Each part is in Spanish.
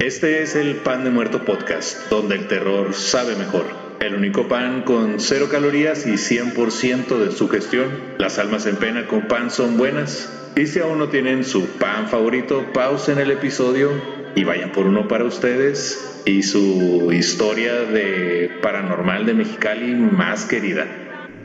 Este es el Pan de Muerto Podcast, donde el terror sabe mejor. El único pan con cero calorías y 100% de su gestión. Las almas en pena con pan son buenas. Y si aún no tienen su pan favorito, pausen el episodio y vayan por uno para ustedes y su historia de paranormal de Mexicali más querida.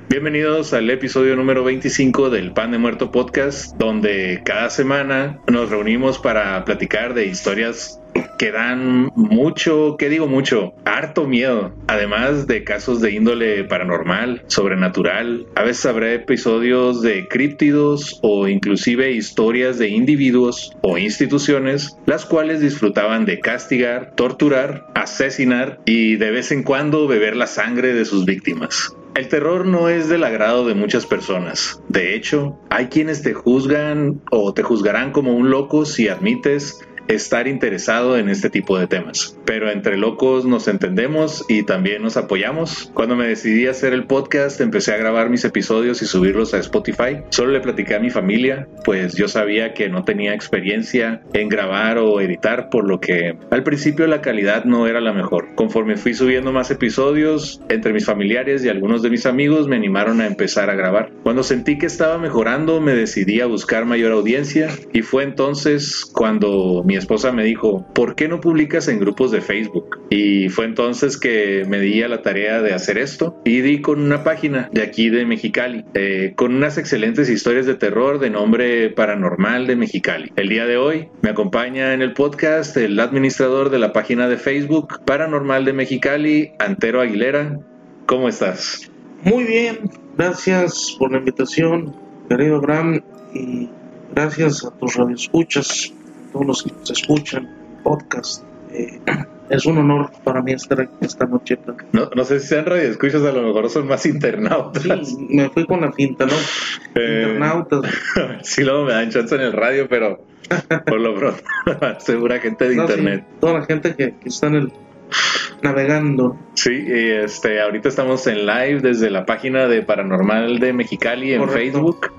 Bienvenidos al episodio número 25 del Pan de Muerto Podcast, donde cada semana nos reunimos para platicar de historias que dan mucho, ¿qué digo mucho? Harto miedo. Además de casos de índole paranormal, sobrenatural. A veces habrá episodios de críptidos o inclusive historias de individuos o instituciones las cuales disfrutaban de castigar, torturar, asesinar y de vez en cuando beber la sangre de sus víctimas. El terror no es del agrado de muchas personas. De hecho, hay quienes te juzgan o te juzgarán como un loco si admites estar interesado en este tipo de temas. Pero entre locos nos entendemos y también nos apoyamos. Cuando me decidí a hacer el podcast, empecé a grabar mis episodios y subirlos a Spotify. Solo le platicé a mi familia, pues yo sabía que no tenía experiencia en grabar o editar, por lo que al principio la calidad no era la mejor. Conforme fui subiendo más episodios, entre mis familiares y algunos de mis amigos me animaron a empezar a grabar. Cuando sentí que estaba mejorando, me decidí a buscar mayor audiencia y fue entonces cuando mi esposa me dijo, ¿por qué no publicas en grupos de Facebook? Y fue entonces que me di a la tarea de hacer esto y di con una página de aquí de Mexicali, eh, con unas excelentes historias de terror de nombre paranormal de Mexicali. El día de hoy me acompaña en el podcast el administrador de la página de Facebook Paranormal de Mexicali, Antero Aguilera. ¿Cómo estás? Muy bien, gracias por la invitación, querido Abraham, y gracias a tus radioescuchas todos los que nos escuchan, podcast. Eh, es un honor para mí estar aquí esta noche. No, no sé si sean radioescuchas, a lo mejor son más internautas. Sí, me fui con la finta, ¿no? Eh, internautas. sí, luego me dan chance en el radio, pero por lo pronto, segura gente de No, sí, internet. toda la gente que, que está en el navegando. Sí, este, ahorita estamos en live desde la página de Paranormal de Mexicali en Correcto. Facebook.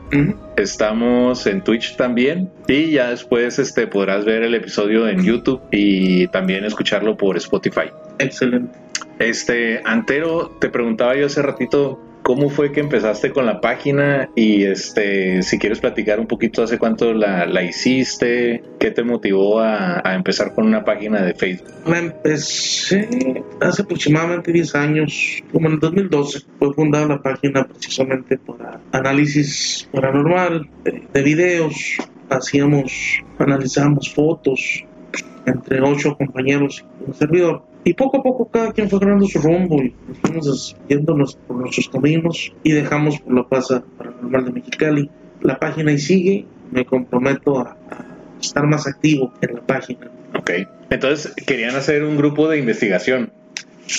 Estamos en Twitch también y ya después este podrás ver el episodio en YouTube y también escucharlo por Spotify. Excelente. Este, Antero, te preguntaba yo hace ratito cómo fue que empezaste con la página y este, si quieres platicar un poquito hace cuánto la, la hiciste, qué te motivó a, a empezar con una página de Facebook. La empecé hace aproximadamente 10 años, como en el 2012. Fue fundada la página precisamente para análisis paranormal de, de videos. Hacíamos, analizábamos fotos entre ocho compañeros y un servidor. Y poco a poco cada quien fue ganando su rumbo y nos fuimos yéndonos por nuestros caminos y dejamos por la plaza paranormal de Mexicali. La página y sigue. Me comprometo a, a estar más activo en la página. Ok. Entonces querían hacer un grupo de investigación.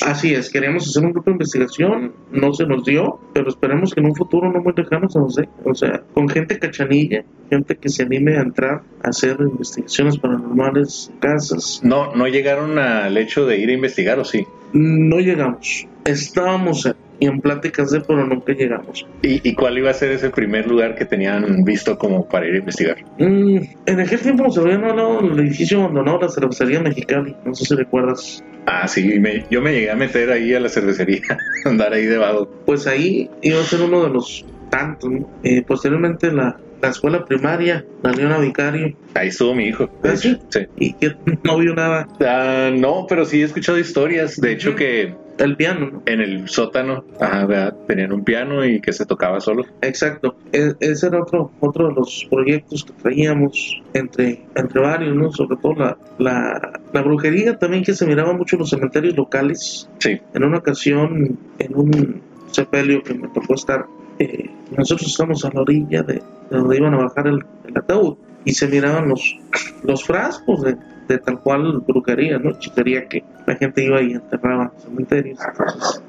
Así es, queríamos hacer un grupo de investigación, no se nos dio, pero esperemos que en un futuro no muy lejano se nos dé. O sea, con gente cachanilla, gente que se anime a entrar a hacer investigaciones paranormales casas. No, no llegaron al hecho de ir a investigar, ¿o sí? No llegamos. Estábamos en, en pláticas de, pero nunca llegamos. ¿Y, y cuál iba a ser ese primer lugar que tenían visto como para ir a investigar? Mm, en aquel tiempo nos habían hablado del edificio abandonado de la cervecería mexicali, no sé si recuerdas. Ah, sí, me- yo me llegué a meter ahí a la cervecería, andar ahí debajo. Pues ahí iba a ser uno de los tantos. ¿no? Eh, posteriormente la, la escuela primaria, la Leona Vicario, Ahí estuvo mi hijo. de ¿Ah, sí? sí. y que no vio nada. Ah, no, pero sí he escuchado historias. De hecho, Ujú. que El piano, ¿no? en el sótano ajá, ¿verdad? tenían un piano y que se tocaba solo. Exacto. E- ese era otro, otro de los proyectos que traíamos entre, entre varios, ¿no? Sobre todo la, la, la brujería también que se miraba mucho en los cementerios locales. Sí. En una ocasión, en un sepelio que me tocó estar, eh, nosotros estamos a la orilla de, de donde iban a bajar el, el ataúd y se miraban los, los frascos de, de tal cual brujería, ¿no? Chiquería que la gente iba y enterraba en cementerios. Entonces,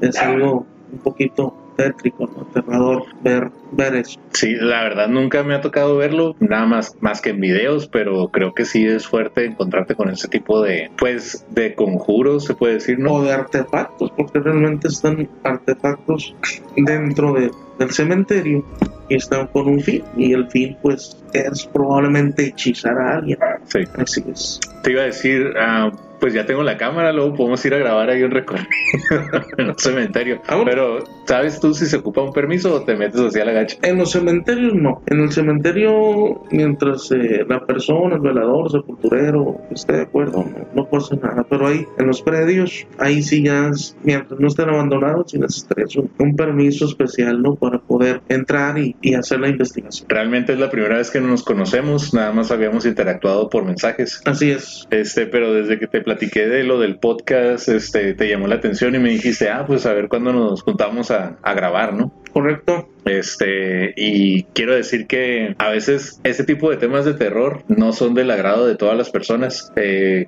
es algo un poquito tétrico, ¿no? aterrador ver, ver eso. Sí, la verdad nunca me ha tocado verlo, nada más, más que en videos, pero creo que sí es fuerte encontrarte con ese tipo de, pues, de conjuros, se puede decir, ¿no? O de artefactos, porque realmente están artefactos dentro de, del cementerio y están con un fin, y el fin, pues, es probablemente hechizar a alguien. Sí. Así es. Te iba a decir, ah, pues ya tengo la cámara, luego podemos ir a grabar ahí un recorrido en un cementerio. Ah. Pero, ¿sabes tú si se ocupa un permiso o te metes así a la gacha? En los cementerios no. En el cementerio, mientras eh, la persona, el velador, sepulturero, esté de acuerdo, no, no pasa nada. Pero ahí, en los predios, ahí sí ya, mientras no estén abandonados, sí necesitas un, un permiso especial, ¿no? Para poder entrar y, y hacer la investigación. Realmente es la primera vez que nos conocemos, nada más habíamos interactuado por mensajes. Así es. Este, pero desde que te platiqué de lo del podcast, este, te llamó la atención y me dijiste, ah, pues a ver cuándo nos juntamos a, a grabar, ¿no? Correcto. Este, y quiero decir que a veces ese tipo de temas de terror no son del agrado de todas las personas, eh,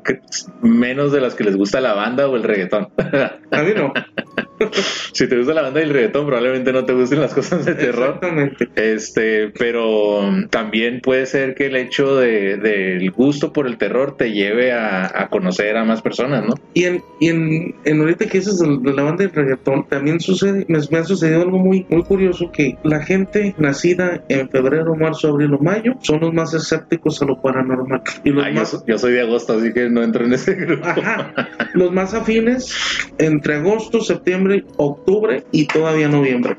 menos de las que les gusta la banda o el reggaetón. A mí no. si te gusta la banda y el reggaetón, probablemente no te gusten las cosas de terror. Exactamente. Este, pero también puede ser que el hecho de, del gusto por el terror te lleve a, a conocer a más personas, ¿no? Y en, y en, en ahorita que dices de, de la banda de reggaetón, también sucede, me, me ha sucedido algo muy, muy curioso, que la gente nacida en febrero, marzo, abril o mayo son los más escépticos a lo paranormal. Y los Ay, yo, más, so- yo soy de agosto, así que no entro en ese grupo. Ajá. Los más afines entre agosto, septiembre, octubre y todavía noviembre.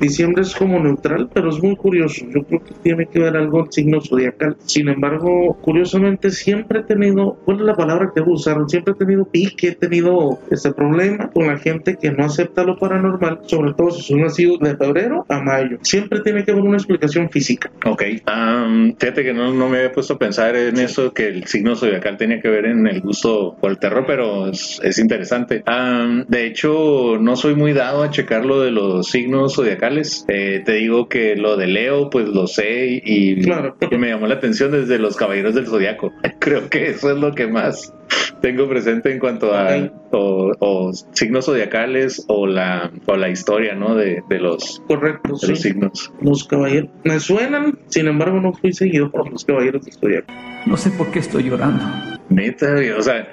Diciembre es como neutral, pero es muy curioso. Yo creo que tiene que ver algo el signo zodiacal. Sin embargo, curiosamente siempre he tenido, ¿cuál es la palabra que usaron? Siempre he tenido pique, he tenido este problema con la gente que no acepta lo paranormal, sobre todo si son nacidos de febrero a mayo. Siempre tiene que haber una explicación física. Ok. Am, fíjate que no, no me había puesto a pensar en eso, que el signo zodiacal tenía que ver en el gusto por el terror, pero es, es interesante. Am, de hecho, no soy muy dado a checar lo de los signos zodiacales. Eh, te digo que lo de Leo, pues lo sé y, Claro. y me llamó la atención desde los caballeros del zodiaco. Creo que eso es lo que más tengo presente en cuanto a Ok. o, o signos zodiacales o la, o la historia, ¿no? De, de los, Correcto, de los signos. Los caballeros me suenan, sin embargo, no fui seguido por los caballeros de Zodiaco. No sé por qué estoy llorando. Neta, o sea,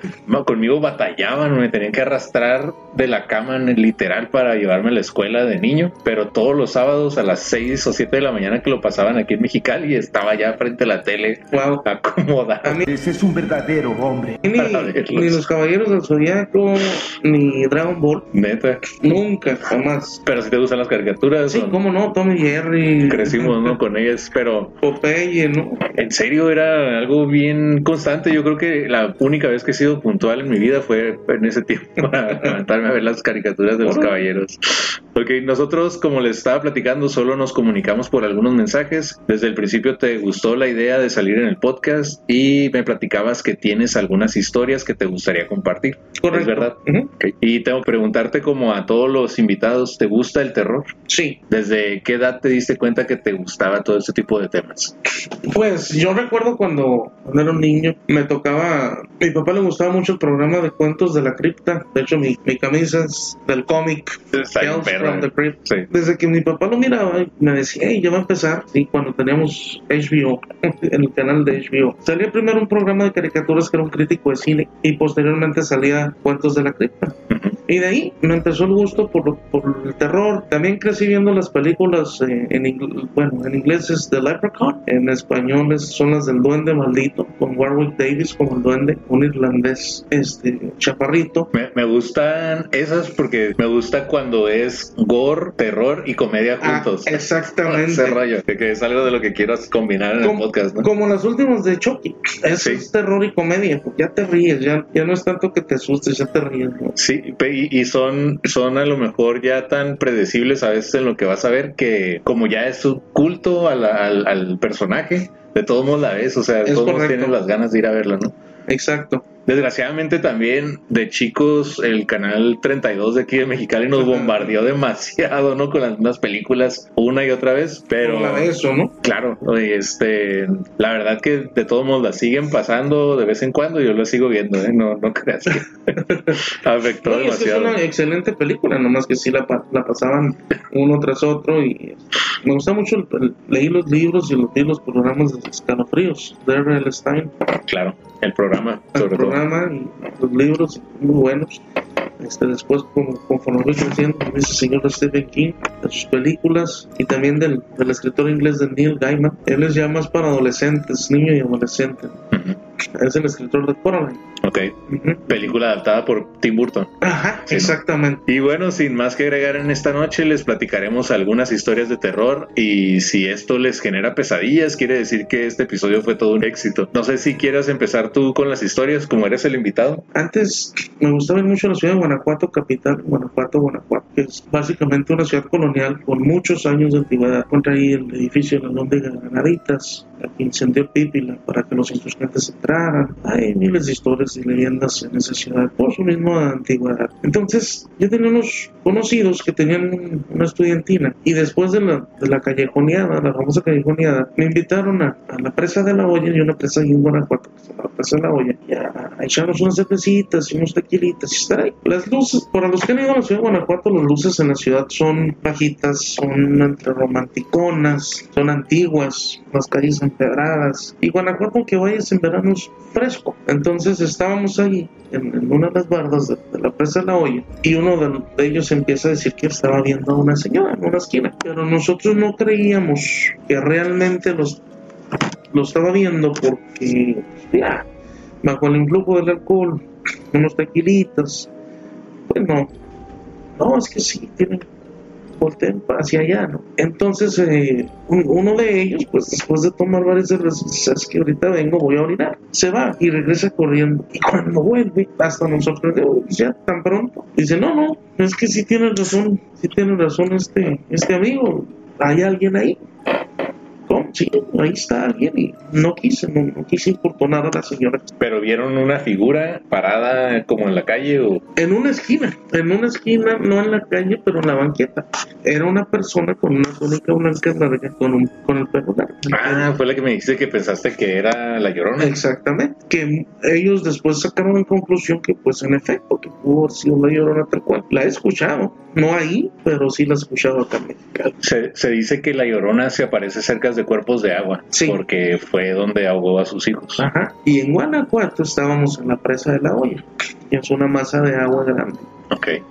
conmigo batallaban, me tenían que arrastrar de la cama en el literal para llevarme a la escuela de niño, pero todos los sábados a las 6 o 7 de la mañana que lo pasaban aquí en Mexicali estaba ya frente a la tele Wow. acomodado. A mí Ese es un verdadero hombre. Ni, los caballeros del zodiaco ni Dragon Ball Neta. nunca jamás Pero si te gustan las caricaturas, sí o- cómo no Tommy Jerry crecimos, ¿no? Con ellas, pero Popeye no en serio era algo bien constante. Yo creo que la única vez que he sido puntual en mi vida fue en ese tiempo para levantarme a ver las caricaturas de los caballeros. Ok, nosotros, como les estaba platicando, solo nos comunicamos por algunos mensajes. Desde el principio te gustó la idea de salir en el podcast y me platicabas que tienes algunas historias que te gustaría compartir. correcto ¿Es verdad? Ujú. Ok. Y tengo que preguntarte, como a todos los invitados, ¿te gusta el terror? sí ¿Desde qué edad te diste cuenta que te gustaba todo este tipo de temas? pues yo recuerdo cuando, cuando era un niño me tocaba mi papá le gustaba mucho el programa de cuentos de la cripta de hecho mi, mi camisa es del cómic from the Crypt. Sí. Desde que mi papá lo miraba, me decía, hey, ya va a empezar. Sí, cuando teníamos HBO, en el canal de HBO. Salía primero un programa de caricaturas que era un crítico de cine y posteriormente salía Cuentos de la Cripta. Ujú. Y de ahí me empezó el gusto por, por el terror. También crecí viendo las películas eh, en bueno, en inglés es The Leprechaun, en español es- son las del Duende Maldito, con Warwick Davis como el duende, un irlandés este chaparrito. Me, me gustan esas porque me gusta cuando es gore, terror y comedia Ah, juntos. exactamente. Ese rollo, que, es algo de lo que quieras combinar en el como, podcast, ¿no? como las últimas de Chucky. Eso Sí. es terror y comedia, porque ya te ríes, ya, ya no es tanto que te asustes, ya te ríes. ¿no? Sí, y, y son, son a lo mejor ya tan predecibles a veces en lo que vas a ver que como ya es un culto a la- al, al personaje, de todos modos la ves, o sea, de todos modos tienes las ganas de ir a verla, ¿no? Exacto. Desgraciadamente también de chicos el canal 32 de aquí de Mexicali nos bombardeó demasiado, ¿no? Con las mismas películas una y otra vez, pero... La de eso, ¿no? Claro, este, la verdad que de todos modos la siguen pasando de vez en cuando yo lo sigo viendo, ¿eh? No, no creas que afectó No, y es que es demasiado. una excelente película, nomás que sí la, la pasaban uno tras otro y me gusta mucho, el- el- leí los libros y los, los programas de escalofríos de R.L. Stein, Claro, el programa, el sobre todo. Programa y los libros muy buenos. Este, después, como, conforme voy creciendo, dice el señor Stephen King, de sus películas y también del, del escritor inglés de Neil Gaiman. Él es ya más para adolescentes, niño y adolescente. Ujú, Es el escritor de Coraline. Ok, Ujú. película adaptada por Tim Burton. Ajá, Sí, ¿no? exactamente. Y bueno, sin más que agregar en esta noche, les platicaremos algunas historias de terror y si esto les genera pesadillas, quiere decir que este episodio fue todo un éxito. No sé si quieras empezar tú con las historias, como eres el invitado. Antes me gustaba mucho la ciudad de Guanajuato, capital, Guanajuato, Guanajuato, que es básicamente una ciudad colonial con muchos años de antigüedad. Contra ahí el edificio de Lóndigas Granaditas, que incendió Pípila para que los insurgentes entraran. Hay miles de historias y leyendas en esa ciudad por su misma antigüedad. Entonces, yo tenía unos conocidos que tenían un- una estudiantina y después de la, de la callejoneada, la famosa callejoneada, me invitaron a, a la presa de la olla y una presa ahí en Guanajuato, que se llama la presa de la olla, y a, a echarnos unas cervecitas y unos tequilitas y estar ahí. Las luces, para los que han ido a la ciudad de Guanajuato, las luces en la ciudad son bajitas, son entre romanticonas, son antiguas, las calles empedradas. Y Guanajuato, que vayas en verano, es fresco. Entonces estábamos ahí en, una de las bardas de, la presa de la olla y uno de, ellos empieza a decir que estaba viendo a una señora en una esquina. Pero nosotros no creíamos que realmente los, lo estaba viendo porque, ya, bajo el influjo del alcohol, unos tequilitas, pues no, no, es que sí, tienen, volteen hacia allá, ¿no? Entonces, eh, un- uno de ellos, pues después de tomar varias cervezas, es que ahorita vengo, voy a orinar. Se va y regresa corriendo. Y cuando vuelve, hasta nos sorprendió, dice, ya, tan pronto. Dice, no, no, es que sí tiene razón, sí tiene razón este, este amigo, hay alguien ahí. Sí, ahí está alguien y no quise, no, no quise importunar a la señora. Pero vieron una figura parada como en la calle o... En una esquina, en una esquina, no en la calle, pero en la banqueta. Era una persona con una túnica blanca larga, con, un, con el pelo largo. Ah, fue la que me dijiste que pensaste que era la llorona. Exactamente. Que ellos después sacaron en conclusión que, pues, en efecto, que pudo haber sido la llorona tal cual. La he escuchado, no ahí, pero sí la he escuchado acá en Mexicali. Se, se dice que la llorona se aparece cerca de cuerpos de agua, Sí. porque fue donde ahogó a sus hijos. Ajá. Y en Guanajuato estábamos en la presa de la olla, que es una masa de agua grande.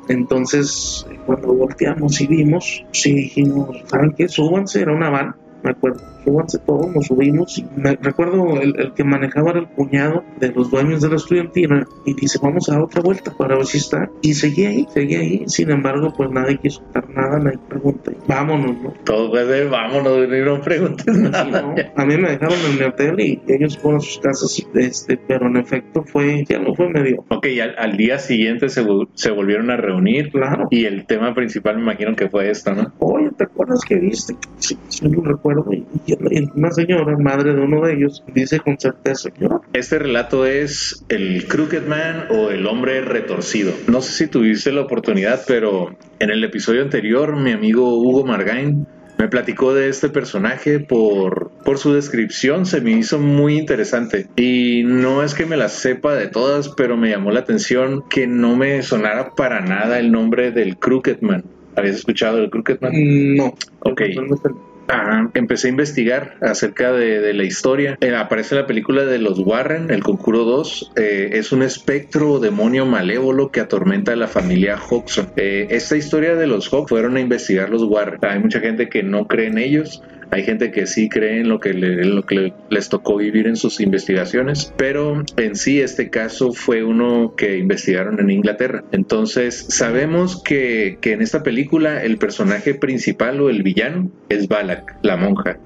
Entonces, cuando volteamos y vimos, sí dijimos, ¿saben qué? Súbanse, era una van, me acuerdo. Súbanse todos, nos subimos. Me recuerdo el, el que manejaba era el cuñado de los dueños de la estudiantina y dice, vamos a dar otra vuelta para ver si está. Y seguía ahí, seguía ahí. Sin embargo, pues nadie quiso contar nada, nadie pregunta. Vámonos, ¿no? Todo de vámonos, no preguntes Sí, nada. ¿no? A mí me dejaron en mi hotel y ellos fueron a sus casas, este, pero en efecto fue, ya no fue medio. Ok, al, al día siguiente se, se volvieron a reunir Claro. y el tema principal me imagino que fue esto, ¿no? Oye, ¿te acuerdas que viste? Sí, sí lo recuerdo. Y, y una señora, madre de uno de ellos, dice con certeza, yo, Este relato es el Crooked Man o el hombre retorcido. No sé si tuviste la oportunidad, pero en el episodio anterior mi amigo Hugo Margain me platicó de este personaje por, por su descripción, se me hizo muy interesante. Y no es que me la sepa de todas, pero me llamó la atención que no me sonara para nada el nombre del Crooked Man. ¿Habías escuchado del Crooked Man? no. Ok. Totalmente. Ah, empecé a investigar acerca de, la historia. Eh, aparece la película de los Warren, El Conjuro 2. Eh, es un espectro o demonio malévolo que atormenta a la familia Hodgson. Eh, esta historia de los Hodgson fueron a investigar los Warren. Hay mucha gente que no cree en ellos. Hay gente que sí cree en lo que, le- en lo que le- les tocó vivir en sus investigaciones, pero en sí este caso fue uno que investigaron en Inglaterra. Entonces sabemos que, que en esta película el personaje principal o el villano es Balak, la monja.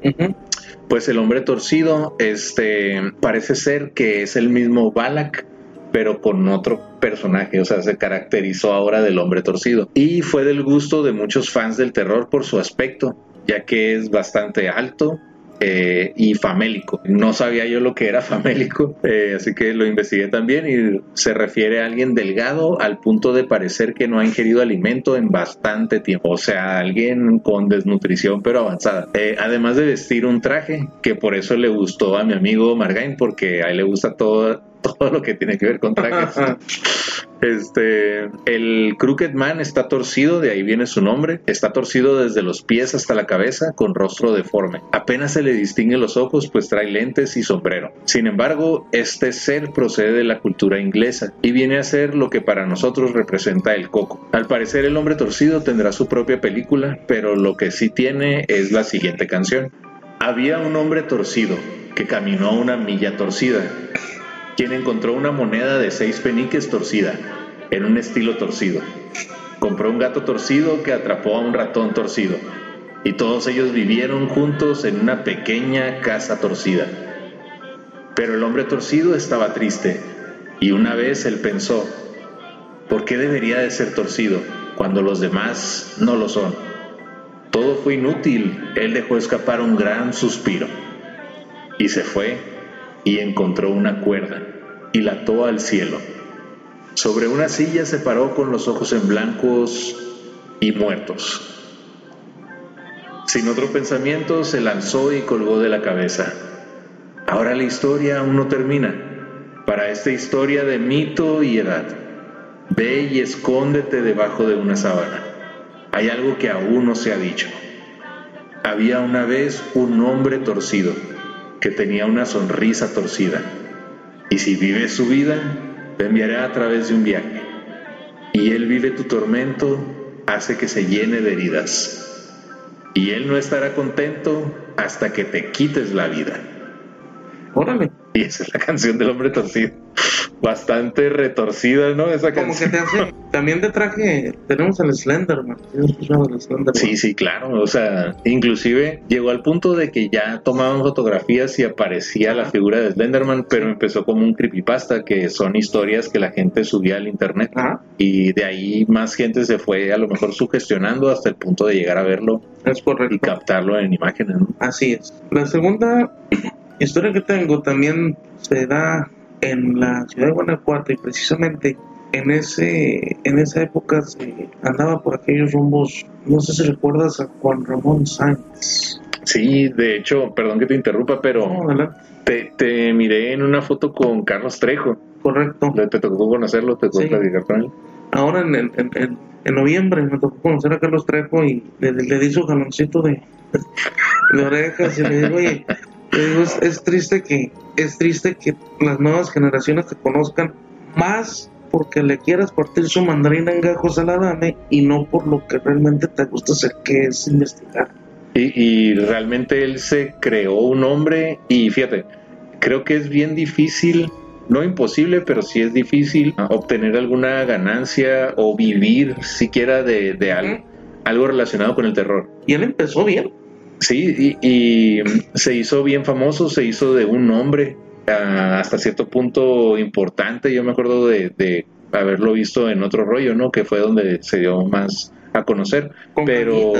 Pues el hombre torcido, este, parece ser que es el mismo Balak, pero con otro personaje, o sea, se caracterizó ahora del hombre torcido. Y fue del gusto de muchos fans del terror por su aspecto, ya que es bastante alto, eh, y famélico. No sabía yo lo que era famélico, eh, así que lo investigué también y se refiere a alguien delgado al punto de parecer que no ha ingerido alimento en bastante tiempo, o sea, alguien con desnutrición pero avanzada. Eh, además de vestir un traje, que por eso le gustó a mi amigo Margain, porque a él le gusta todo, todo lo que tiene que ver con trajes. Este, el Crooked Man está torcido, de ahí viene su nombre. Está torcido desde los pies hasta la cabeza, con rostro deforme. Apenas se le distingue los ojos, pues trae lentes y sombrero. Sin embargo, este ser procede de la cultura inglesa y viene a ser lo que para nosotros representa el coco. Al parecer, el hombre torcido tendrá su propia película, pero lo que sí tiene es la siguiente canción. Había un hombre torcido que caminó una milla torcida quien encontró una moneda de seis peniques torcida, en un estilo torcido. Compró un gato torcido que atrapó a un ratón torcido, y todos ellos vivieron juntos en una pequeña casa torcida. Pero el hombre torcido estaba triste, y una vez él pensó, ¿por qué debería de ser torcido cuando los demás no lo son? Todo fue inútil, él dejó escapar un gran suspiro, y se fue y encontró una cuerda y la ató al cielo. Sobre una silla se paró con los ojos en blancos y muertos. Sin otro pensamiento se lanzó y colgó de la cabeza. Ahora la historia aún no termina. Para esta historia de mito y edad, ve y escóndete debajo de una sábana. Hay algo que aún no se ha dicho. Había una vez un hombre torcido que tenía una sonrisa torcida. Y si vives su vida, te enviaré a través de un viaje. Y él vive tu tormento, hace que se llene de heridas. Y él no estará contento hasta que te quites la vida. Y esa es la canción del hombre torcido bastante retorcida, ¿no? Esa Como que te hace, también de traje tenemos al Slenderman. Sí, sí, claro. O sea, inclusive llegó al punto de que ya tomaban fotografías y aparecía la figura de Slenderman, pero empezó como un creepypasta, que son historias que la gente subía al internet. Y de ahí más gente se fue a lo mejor sugestionando hasta el punto de llegar a verlo. Es correcto. Y captarlo en imágenes, ¿no? Así es. La segunda historia que tengo también se da en la ciudad de Guanajuato y precisamente en ese en esa época se andaba por aquellos rumbos no sé si recuerdas a Juan Ramón Sánchez. Sí de hecho perdón que te interrumpa pero te, te, miré en una foto con Carlos Trejo. Correcto. Te tocó conocerlo te tocó platicar con él. Ahora en, en, en, noviembre me tocó conocer a Carlos Trejo y le, le, di su jaloncito de, de orejas y le digo oye es, triste que es triste que las nuevas generaciones te conozcan más porque le quieras partir su mandarina en gajos a la dame y no por lo que realmente te gusta hacer, que es investigar. Y, y, realmente él se creó un hombre y fíjate, creo que es bien difícil, no imposible, pero sí es difícil obtener alguna ganancia o vivir siquiera de, de algo, algo relacionado con el terror. Y él empezó bien. Sí, y, se hizo bien famoso, se hizo de un nombre hasta cierto punto importante. Yo me acuerdo de, haberlo visto en otro rollo, ¿no? Que fue donde se dio más a conocer. pero,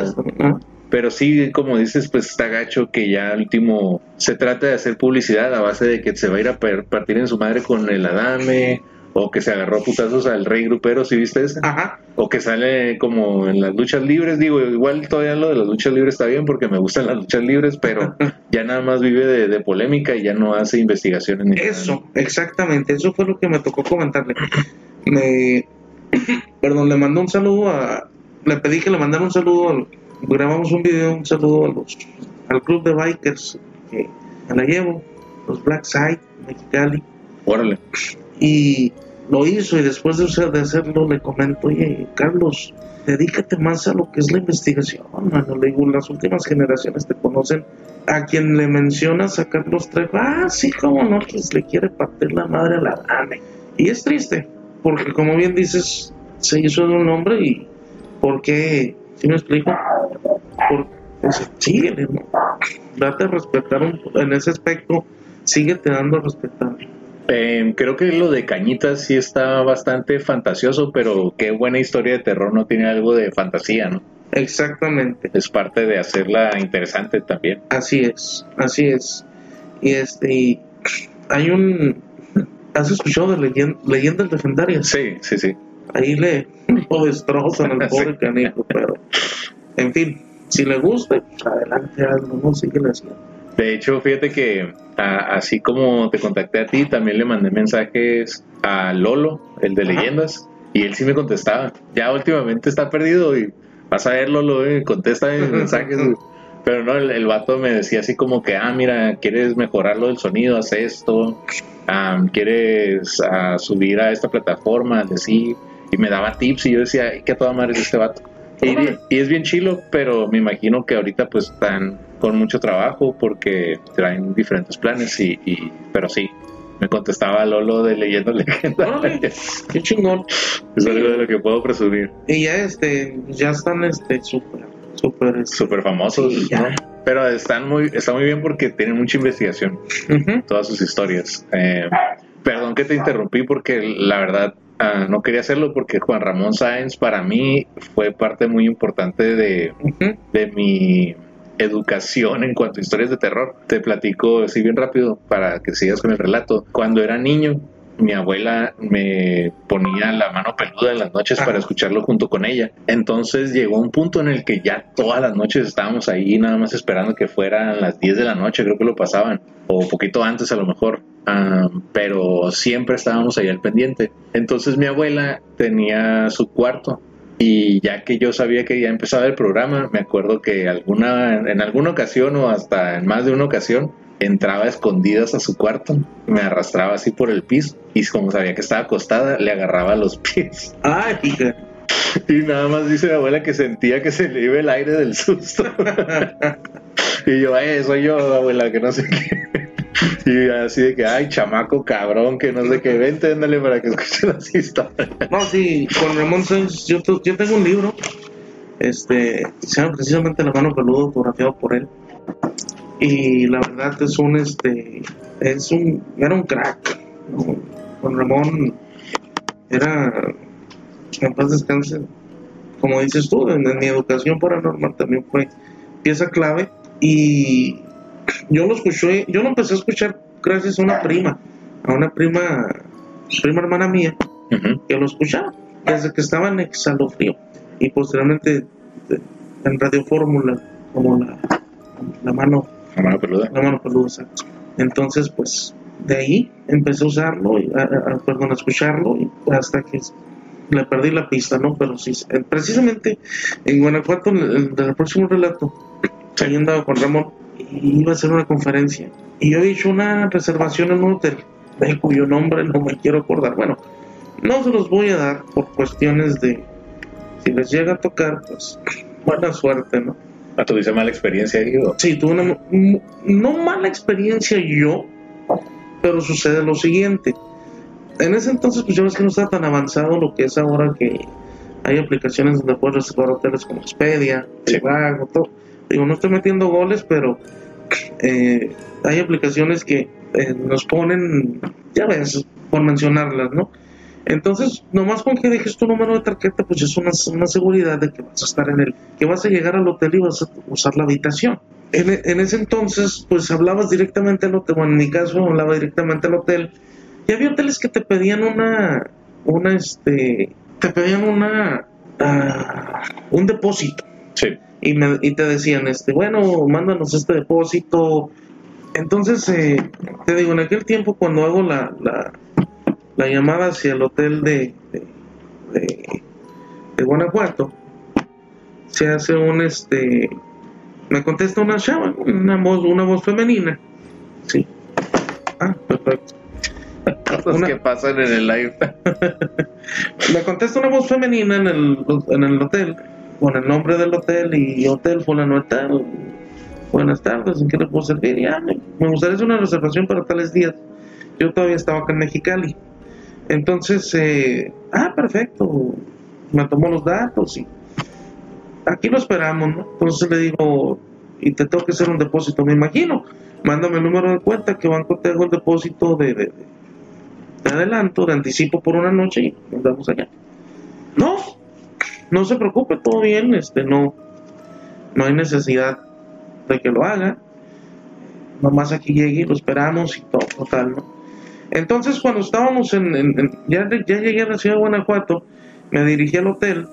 pero sí, como dices, pues está gacho que ya al último se trata de hacer publicidad a base de que se va a ir a partir en su madre con el Adame o que se agarró putazos al rey grupero, ¿sí viste ese? Ajá. O que sale como en las luchas libres, digo, igual todavía lo de las luchas libres está bien porque me gustan las luchas libres, pero ya nada más vive de, polémica y ya no hace investigaciones. eso, exactamente, eso fue lo que me tocó comentarle. Me, perdón, le mandó un saludo a, le pedí que le mandara un saludo, grabamos un video, un saludo a los, al club de bikers que me la llevo, los Black Side, Mexicali. Órale y lo hizo y después de, hacerlo le comento, oye, Carlos, dedícate más a lo que es la investigación, mano. Le digo, las últimas generaciones te conocen. A quien le mencionas a Carlos Trejo, ah, sí, cómo no, pues le quiere partir la madre a la dame. Y es triste, porque como bien dices, se hizo de un hombre y ¿por qué? ¿Sí me explico? Por, pues, síguele, ¿no? Date a respetar en ese aspecto, síguete dando a respetar Em, creo que lo de Cañitas sí está bastante fantasioso, pero qué buena historia de terror no tiene algo de fantasía, ¿no? Exactamente. Es parte de hacerla interesante también. Así es, así es. Y este, y hay un. ¿Has escuchado de leyen- leyendas legendarias? Sí, sí, sí. Ahí le lo destrozan al pobre canijo, pero. En fin, si le gusta, pues adelante, hazlo, no sigue haciendo. De hecho, fíjate que a- así como te contacté a ti, también le mandé mensajes a Lolo, el de Ajá. leyendas, y él sí me contestaba. Ya últimamente está perdido y vas a ver Lolo, eh, contesta mis mensajes. Pero no, el, el vato me decía así como que, ah, mira, quieres mejorar lo del sonido, haz esto, ah, quieres ah, subir a esta plataforma, así, y me daba tips y yo decía, ay, qué a toda madre es este vato. Y es bien chilo, pero me imagino que ahorita pues están con mucho trabajo porque traen diferentes planes y, y- pero sí, me contestaba Lolo de Órale. Legendarias. Qué chingón. Es algo de lo que puedo presumir. Y ya este, ya están este súper, súper este, Súper famosos, Sí, ya. ¿no? Pero están muy, está muy bien porque tienen mucha investigación, todas sus historias. Eh, perdón que te interrumpí porque la verdad ah, no quería hacerlo porque Juan Ramón Sáenz para mí fue parte muy importante de, de mi educación en cuanto a historias de terror. Te platico así bien rápido para que sigas con el relato. Cuando era niño, mi abuela me ponía la mano peluda en las noches Ajá. para escucharlo junto con ella. Entonces llegó un punto en el que ya todas las noches estábamos ahí nada más esperando que fueran las 10 de la noche, creo que lo pasaban, o poquito antes a lo mejor. Ah, pero siempre estábamos ahí al pendiente. Entonces mi abuela tenía su cuarto y ya que yo sabía que ya empezaba el programa, me acuerdo que alguna, en alguna ocasión o hasta en más de una ocasión, entraba a escondidas a su cuarto, me arrastraba así por el piso y como sabía que estaba acostada, le agarraba los pies. Ay. Y nada más dice mi abuela que sentía que se le iba el aire del susto. y yo, eh, soy yo, abuela, que no sé qué. Y así de que, ay, chamaco cabrón, que no sé qué, vente, ándale para que escuche las historias. No, sí, con Ramón yo, yo tengo un libro, este, se llama precisamente La mano peluda, autografiado por él. Y la verdad es un, este, es un, era un crack. Con Ramón era, en paz descanse, como dices tú, en, en mi educación paranormal también fue pieza clave. Y yo lo escuché, yo lo empecé a escuchar gracias a una prima, a una prima, prima hermana mía, que lo escuchaba desde que estaba en Exhalofrío y posteriormente en Radio Fórmula como la, la mano La mano peluda. la mano peluda exacto. entonces pues de ahí empecé a usarlo y a, perdón a escucharlo y hasta que le perdí la pista no pero sí eh, precisamente en Guanajuato en el, en el próximo relato ahí andaba con Ramón y iba a hacer una conferencia y yo he hecho una reservación en un hotel de cuyo nombre no me quiero acordar bueno no se los voy a dar por cuestiones de si les llega a tocar pues buena suerte no ¿A tuviste mala experiencia ahí? Sí, tuve una no mala experiencia yo, pero sucede lo siguiente. En ese entonces, pues yo ves que no estaba tan avanzado lo que es ahora que hay aplicaciones donde puedes reservar hoteles como Expedia, Sí. Trivago, todo. Digo, no estoy metiendo goles, pero eh, hay aplicaciones que eh, nos ponen, ya ves, por mencionarlas, ¿no? Entonces, nomás con que dejes tu número de tarjeta, pues es una, una seguridad de que vas a estar en el, que vas a llegar al hotel y vas a usar la habitación. En, en ese entonces, pues hablabas directamente al hotel, bueno, en mi caso hablaba directamente al hotel, y había hoteles que te pedían una, una, este, te pedían una, ah, un depósito Sí. Y, me, y te decían, este, bueno, mándanos este depósito. Entonces, eh, te digo, en aquel tiempo cuando hago la, la, la llamada hacia el hotel de, de, de- de Guanajuato, se hace un, este, me contesta una chava, una voz, una voz femenina. Sí. Ah, perfecto. Una- que pasan en el live. Me contesta una voz femenina en el, en el hotel, con el nombre del hotel y hotel fulano tal. Buenas tardes, ¿en qué le puedo servir? Ya, me, gustaría hacer una reservación para tales días. Yo todavía estaba acá en Mexicali. Entonces, eh, ah, perfecto. Me tomó los datos y aquí lo esperamos, ¿no? Entonces le digo, y te tengo que hacer un depósito, me imagino. Mándame el número de cuenta, que banco te hago el depósito de, de, de- de adelanto, de anticipo por una noche y nos vemos allá. No, no se preocupe, todo bien, este, no, no hay necesidad de que lo haga. Nomás aquí llegue y lo esperamos y todo, total, ¿no? Entonces, cuando estábamos en, en- ya, ya llegué a la ciudad de Guanajuato, me dirigí al hotel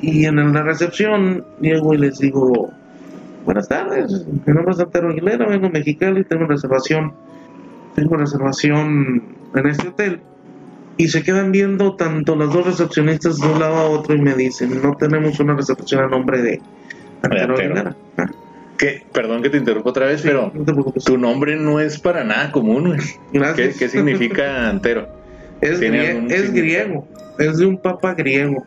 y en la recepción llego y les digo, buenas tardes, mi nombre es Santero Aguilera, vengo a Mexicali, tengo reservación, tengo reservación en este hotel. Y se quedan viendo tanto las dos recepcionistas de un lado a otro y me dicen, no tenemos una recepción a nombre de. Ah, Que, perdón que te interrumpa otra vez, pero no tu nombre no es para nada común. ¿Qué, significa antero? Es, griego, es de un papa griego.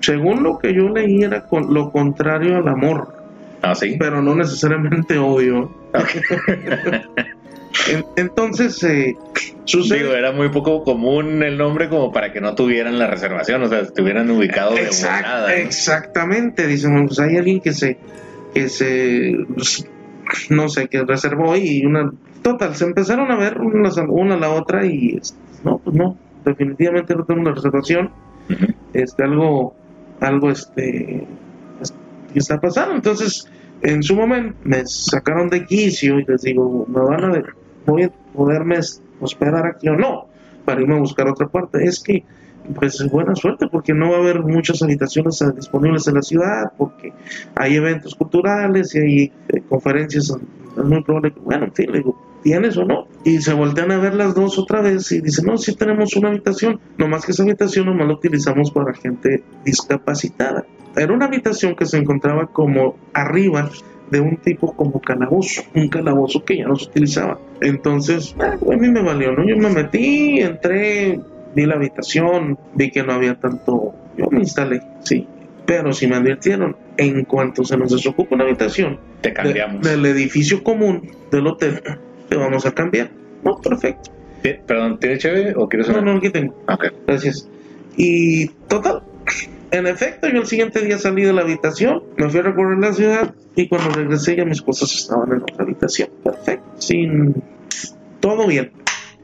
Según lo que yo leí era con lo contrario al amor, Ah, sí. pero no necesariamente obvio. En- Entonces, eh, sucede... Digo, era muy poco común el nombre como para que no tuvieran la reservación, o sea, estuvieran ubicados de. Exactamente, dicen, pues hay alguien que se, que se, no sé, que reservó y una, total, se empezaron a ver una, una a la otra y, no, pues no, definitivamente no tengo una reservación, este, algo, algo, este, que está pasando, entonces, en su momento me sacaron de quicio y les digo, me van a ver, voy a poderme hospedar aquí o no, para irme a buscar otra parte, es que pues es buena suerte porque no va a haber muchas habitaciones eh, disponibles en la ciudad porque hay eventos culturales y hay eh, conferencias es muy probable que bueno en fin le digo tienes o no y se voltean a ver las dos otra vez y dicen no sí tenemos una habitación nomás que esa habitación nomás la utilizamos para gente discapacitada era una habitación que se encontraba como arriba de un tipo como calabozo, un calabozo que ya no se utilizaba. Entonces, a mí me valió, ¿no? Yo me metí, entré, vi la habitación, vi que no había tanto, yo me instalé, sí. Pero si me advirtieron, en cuanto se nos desocupa una habitación Te de- cambiamos. del edificio común del hotel, te vamos a cambiar. No, perfecto. Perdón, ¿tiene chévere o quieres No, no, aquí tengo. Ok. Gracias. Y total, en efecto, yo el siguiente día salí de la habitación, me fui a recorrer la ciudad y cuando regresé ya mis cosas estaban en otra habitación. Perfecto, sin todo bien.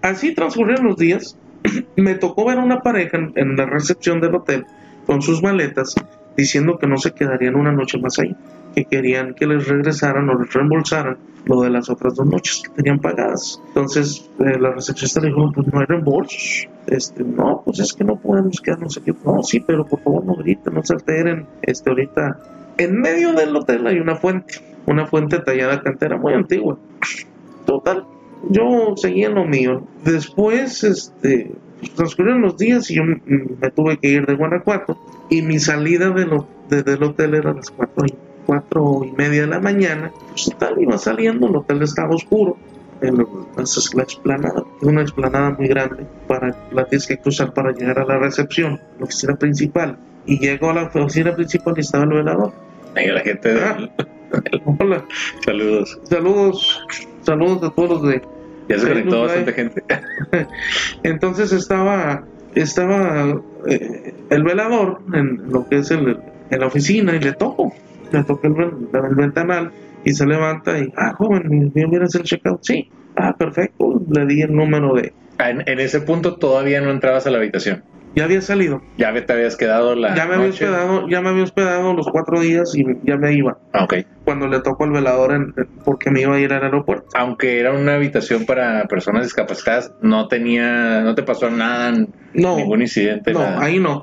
Así transcurrieron los días. me tocó ver a una pareja en, en la recepción del hotel con sus maletas diciendo que no se quedarían una noche más ahí, que querían que les regresaran o les reembolsaran lo de las otras dos noches que tenían pagadas. Entonces eh, la recepcionista le dijo, pues no hay reembolsos. Este, no, pues es que no podemos quedarnos aquí. No, sí, pero por favor no griten, no se alteren. Este, ahorita, en medio del hotel hay una fuente, una fuente tallada cantera muy antigua. Total, yo seguí en lo mío. Después, este, transcurrieron los días y yo me tuve que ir de Guanajuato y mi salida de lo- de- del hotel era a las cuatro y, cuatro y media de la mañana. Pues tal, iba saliendo, el hotel estaba oscuro. En la, explanada, una explanada muy grande para la tienes que cruzar para llegar a la recepción, la oficina principal. Y llego a la oficina principal y estaba el velador. Ahí la gente Ah. del- Hola, Saludos. saludos, saludos a todos los de Ya se conectó bastante gente. Entonces estaba, estaba eh, el velador en lo que es el, en la oficina y le toco, le ven- el ventanal y se levanta y, ah, joven, ¿viene a hacer el checkout? Sí, ah, perfecto, le di el número de, Ah, En, en ese punto todavía no entrabas a la habitación. Ya había salido, Ya te habías quedado la ya me había noche. hospedado, ya me había hospedado los cuatro días y ya me iba, Ah, ok. cuando le tocó al velador en- porque me iba a ir al aeropuerto. Aunque era una habitación para personas discapacitadas, no tenía, no te pasó nada, No, ningún incidente. No, nada. ahí no.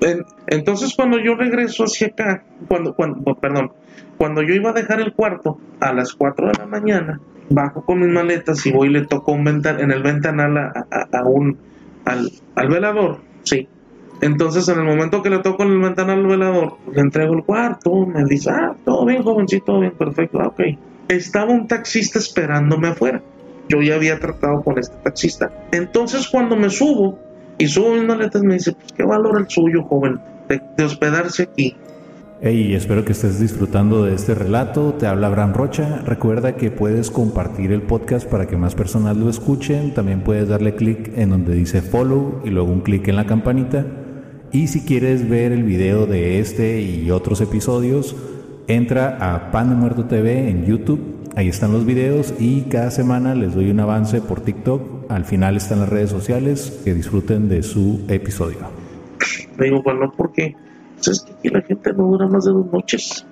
En- entonces cuando yo regreso hacia acá, cuando, cuando, perdón, cuando yo iba a dejar el cuarto a las 4 de la mañana, bajo con mis maletas y voy y le toco un ventan en el ventanal a, a- a un al, al velador, sí. Entonces en el momento que le toco en el ventanal al velador, le entrego el cuarto, me dice, ah, todo bien, jovencito, todo bien, perfecto, ah, ok. Estaba un taxista esperándome afuera. Yo ya había tratado con este taxista. Entonces cuando me subo, y subo mis maletas me dice, pues qué valor el suyo, joven, de hospedarse aquí. Hey, espero que estés disfrutando de este relato. Te habla Abraham Rocha. Recuerda que puedes compartir el podcast para que más personas lo escuchen. También puedes darle clic en donde dice follow y luego un clic en la campanita. Y si quieres ver el video de este y otros episodios, entra a Pan de Muerto TV en YouTube. Ahí están los videos y cada semana les doy un avance por TikTok. Al final están las redes sociales. Que disfruten de su episodio. Digo, bueno, porque es que aquí la gente no dura más de dos noches.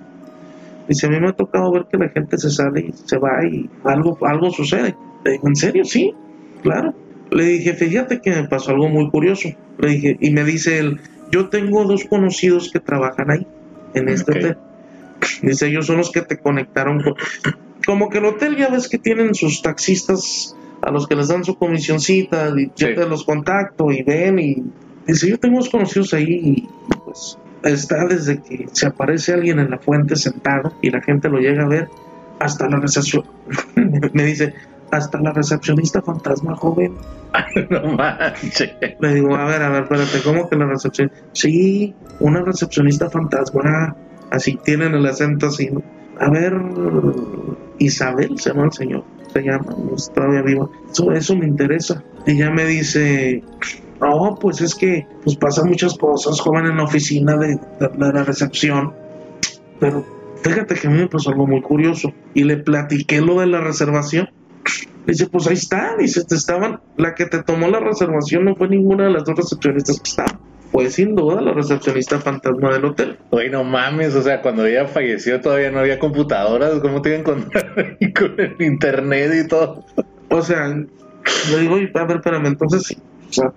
Dice, a mí me ha tocado ver que la gente se sale y se va y algo, algo sucede. Le digo, ¿en serio? Sí, claro. Le dije, fíjate que me pasó algo muy curioso. Le dije, y me dice él, yo tengo dos conocidos que trabajan ahí, en este hotel. Dice, ellos son los que te conectaron con... Como que el hotel ya ves que tienen sus taxistas a los que les dan su comisioncita y yo te los contacto y ven y... Dice, yo tengo unos conocidos ahí y pues está desde que se aparece alguien en la fuente sentado y la gente lo llega a ver hasta la recepción. me dice, hasta la recepcionista fantasma joven. no manches. Le digo, a ver, a ver, espérate, ¿cómo que la recepción? Sí, una recepcionista fantasma. Así tienen el acento así. A ver, Isabel se llama el señor. Se llama, todavía viva. Eso, eso me interesa. Ella me dice, no, pues es que pues pasan muchas cosas, joven, en la oficina de, de- de la recepción. Pero fíjate que a mí me pasó algo muy curioso. Y le platiqué lo de la reservación. Dice, pues ahí está, dice, te estaban, la que te tomó la reservación no fue ninguna de las dos recepcionistas que estaban. Fue sin duda la recepcionista fantasma del hotel. Oye, no mames, o sea, cuando ella falleció todavía no había computadoras, ¿cómo te iba a encontrar con el internet y todo? O sea, le digo, "Oye, a ver, espérame, entonces sí. O sea,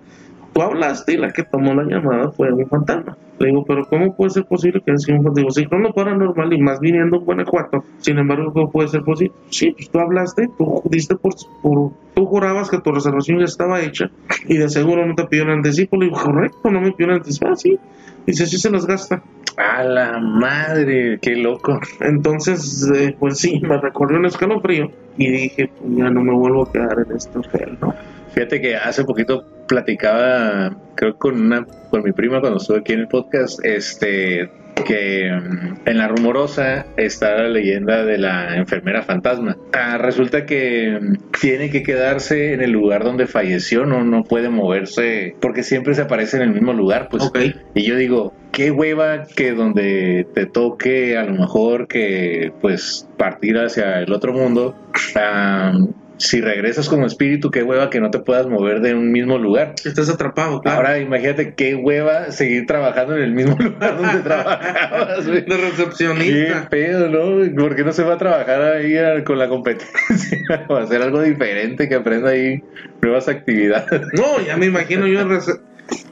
tú hablaste y la que tomó la llamada fue un fantasma. Le digo, pero ¿cómo puede ser posible que sea un fantasma? Digo, si no paranormal y más viniendo en Guanajuato. Sin embargo, ¿cómo puede ser posible? Sí, pues tú hablaste, tú diste por, por- tú jurabas que tu reservación ya estaba hecha y de seguro no te pidieron anticipo. Le digo, correcto, no me pidieron anticipo. Ah, sí. Dice, sí se las gasta. A la madre, qué loco. Entonces, eh, pues sí, me recorrió un escalofrío y dije, pues ya no me vuelvo a quedar en este hotel, ¿no? Fíjate que hace poquito platicaba, creo con una, con mi prima cuando estuve aquí en el podcast, este, que mm, en la rumorosa está la leyenda de la enfermera fantasma. Ah, resulta que mm, tiene que quedarse en el lugar donde falleció, no, no puede moverse, porque siempre se aparece en el mismo lugar, pues. Y yo digo, qué hueva que donde te toque a lo mejor que pues partir hacia el otro mundo, am, si regresas como espíritu, qué hueva que no te puedas mover de un mismo lugar. Estás atrapado, claro. Ahora imagínate qué hueva seguir trabajando en el mismo lugar donde trabajabas. güey. de Qué recepcionista. pedo, ¿no? ¿Por qué no se va a trabajar ahí con la competencia? o hacer algo diferente, que aprenda ahí nuevas actividades. No, ya me imagino yo rece-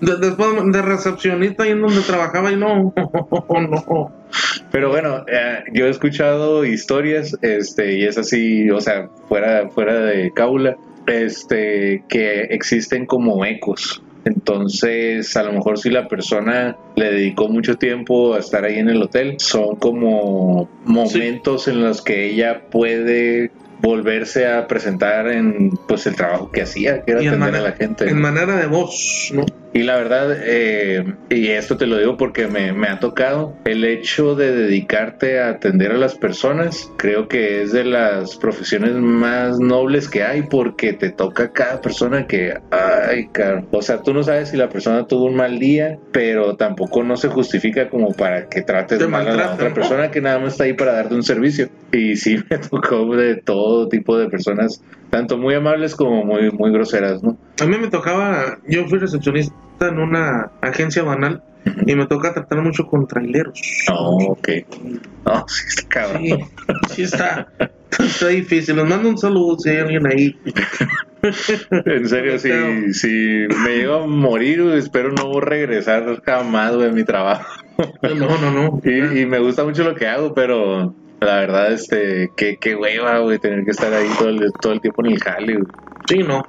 de- después de recepcionista ahí en donde trabajaba y no, no. Pero bueno, eh, yo he escuchado historias, este, y es así, o sea, fuera, fuera de cábula, este, que existen como ecos. Entonces, a lo mejor si la persona le dedicó mucho tiempo a estar ahí en el hotel, son como momentos en los que ella puede volverse a presentar en pues el trabajo que hacía, que era atender a manera- la gente. en manera de voz, ¿no? Y la verdad, eh, y esto te lo digo porque me, me ha tocado, el hecho de dedicarte a atender a las personas, creo que es de las profesiones más nobles que hay porque te toca a cada persona que, ay, caro. O sea, tú no sabes si la persona tuvo un mal día, pero tampoco no se justifica como para que trates Te mal a la otra persona que nada más está ahí para darte un servicio. Y sí me tocó de todo tipo de personas, tanto muy amables como muy, muy groseras, ¿no? A mí me tocaba, yo fui recepcionista en una agencia banal y me toca tratar mucho con traileros. Ok. No, sí está cabrón. Sí, sí está, está difícil. Les mando un saludo si hay alguien ahí. En serio, si, si me llego a morir, espero no regresar jamás, güey, a mi trabajo. No, no, no. Y, y me gusta mucho lo que hago, pero la verdad, este, qué, qué hueva, güey, tener que estar ahí todo el, todo el tiempo en el jale, güey. Sí, no.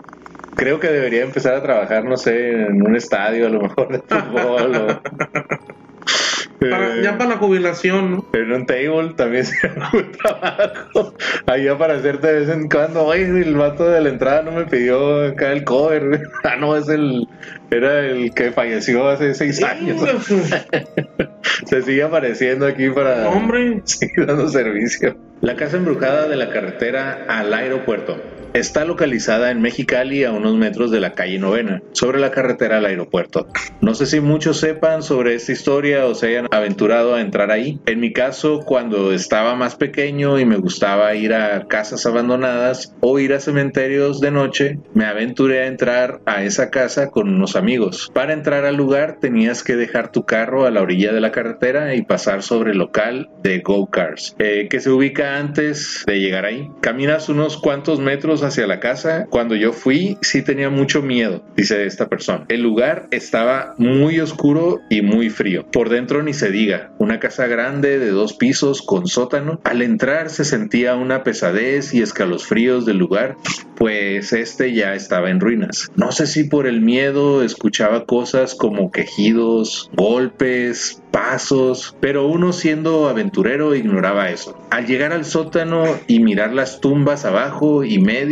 Creo que debería empezar a trabajar, no sé, en un estadio, a lo mejor de fútbol o... Para- Eh, ya para la jubilación, ¿no? En un table también sería un buen trabajo. Allá para hacerte de vez en cuando. Oye, el vato de la entrada no me pidió acá el cover. güey". Ah, no, es el. Era el que falleció hace seis años. Se sigue apareciendo aquí para Hombre, seguir dando servicio. La casa embrujada de la carretera al aeropuerto. Está localizada en Mexicali a unos metros de la calle Novena, sobre la carretera al aeropuerto. No sé si muchos sepan sobre esta historia o se hayan aventurado a entrar ahí. En mi caso, cuando estaba más pequeño y me gustaba ir a casas abandonadas o ir a cementerios de noche, me aventuré a entrar a esa casa con unos amigos. Para entrar al lugar tenías que dejar tu carro a la orilla de la carretera y pasar sobre el local de Go Cars, eh, que se ubica antes de llegar ahí. Caminas unos cuantos metros hacia la casa. Cuando yo fui, sí tenía mucho miedo, dice esta persona. El lugar estaba muy oscuro y muy frío. Por dentro ni se diga. Una casa grande de dos pisos con sótano. Al entrar se sentía una pesadez y escalofríos del lugar, pues este ya estaba en ruinas. No sé si por el miedo escuchaba cosas como quejidos, golpes, pasos, pero uno siendo aventurero ignoraba eso. Al llegar al sótano y mirar las tumbas abajo y medio